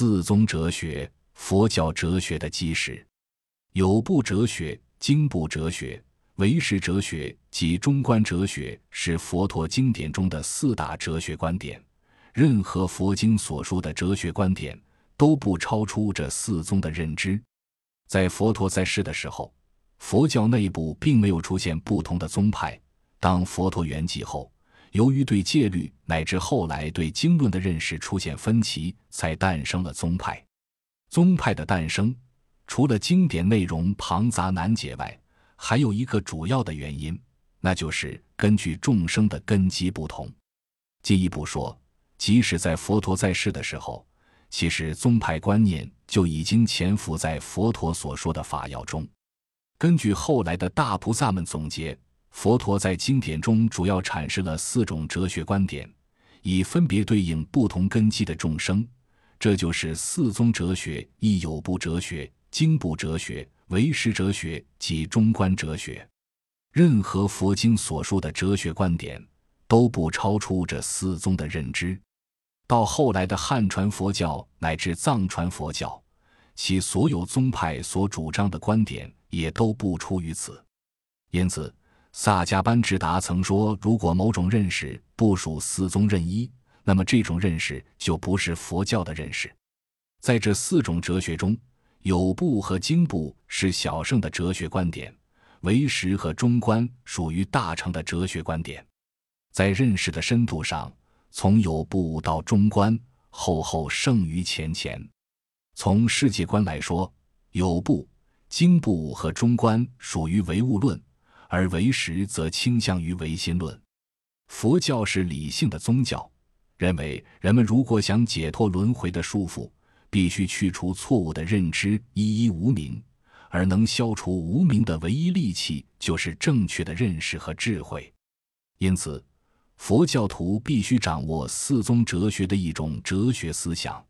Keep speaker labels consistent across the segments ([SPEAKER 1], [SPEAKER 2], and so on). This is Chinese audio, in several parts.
[SPEAKER 1] 四宗哲学，佛教哲学的基石。有部哲学、经部哲学、唯识哲学及中观哲学是佛陀经典中的四大哲学观点。任何佛经所说的哲学观点都不超出这四宗的认知。在佛陀在世的时候，佛教内部并没有出现不同的宗派。当佛陀圆寂后，由于对戒律乃至后来对经论的认识出现分歧，才诞生了宗派。宗派的诞生，除了经典内容庞杂难解外，还有一个主要的原因，那就是根据众生的根基不同。进一步说，即使在佛陀在世的时候，其实宗派观念就已经潜伏在佛陀所说的法要中。根据后来的大菩萨们总结。佛陀在经典中主要阐释了四种哲学观点，以分别对应不同根基的众生，这就是四宗哲学：亦有部哲学、经部哲学、唯识哲学及中观哲学。任何佛经所说的哲学观点都不超出这四宗的认知。到后来的汉传佛教乃至藏传佛教，其所有宗派所主张的观点也都不出于此。因此。萨迦班智达曾说：“如果某种认识不属四宗任一，那么这种认识就不是佛教的认识。”在这四种哲学中，有部和经部是小乘的哲学观点，唯识和中观属于大乘的哲学观点。在认识的深度上，从有部到中观，后后胜于前前。从世界观来说，有部、经部和中观属于唯物论。而唯识则倾向于唯心论。佛教是理性的宗教，认为人们如果想解脱轮回的束缚，必须去除错误的认知，一一无明。而能消除无明的唯一利器，就是正确的认识和智慧。因此，佛教徒必须掌握四宗哲学的一种哲学思想，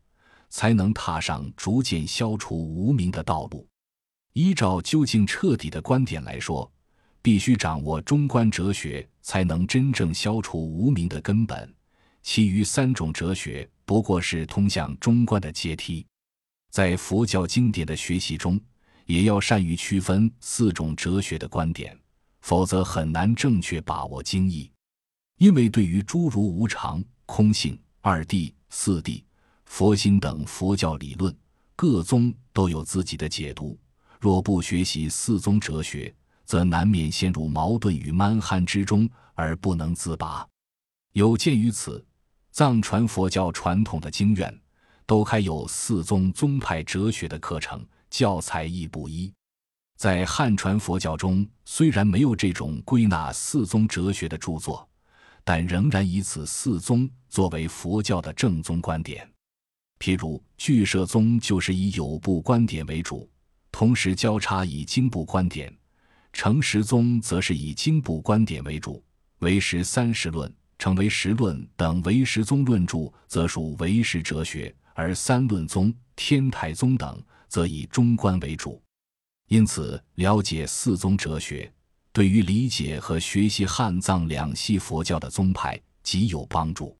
[SPEAKER 1] 才能踏上逐渐消除无明的道路。依照究竟彻底的观点来说。必须掌握中观哲学，才能真正消除无明的根本。其余三种哲学不过是通向中观的阶梯。在佛教经典的学习中，也要善于区分四种哲学的观点，否则很难正确把握经义。因为对于诸如无常、空性、二谛、四谛、佛心等佛教理论，各宗都有自己的解读。若不学习四宗哲学，则难免陷入矛盾与蛮汉之中而不能自拔。有鉴于此，藏传佛教传统的经院都开有四宗宗派哲学的课程，教材亦不一。在汉传佛教中，虽然没有这种归纳四宗哲学的著作，但仍然以此四宗作为佛教的正宗观点。譬如俱舍宗就是以有部观点为主，同时交叉以经部观点。成实宗则是以经部观点为主，唯识三十论、成为实论等唯识宗论著则属唯识哲学，而三论宗、天台宗等则以中观为主。因此，了解四宗哲学，对于理解和学习汉藏两系佛教的宗派极有帮助。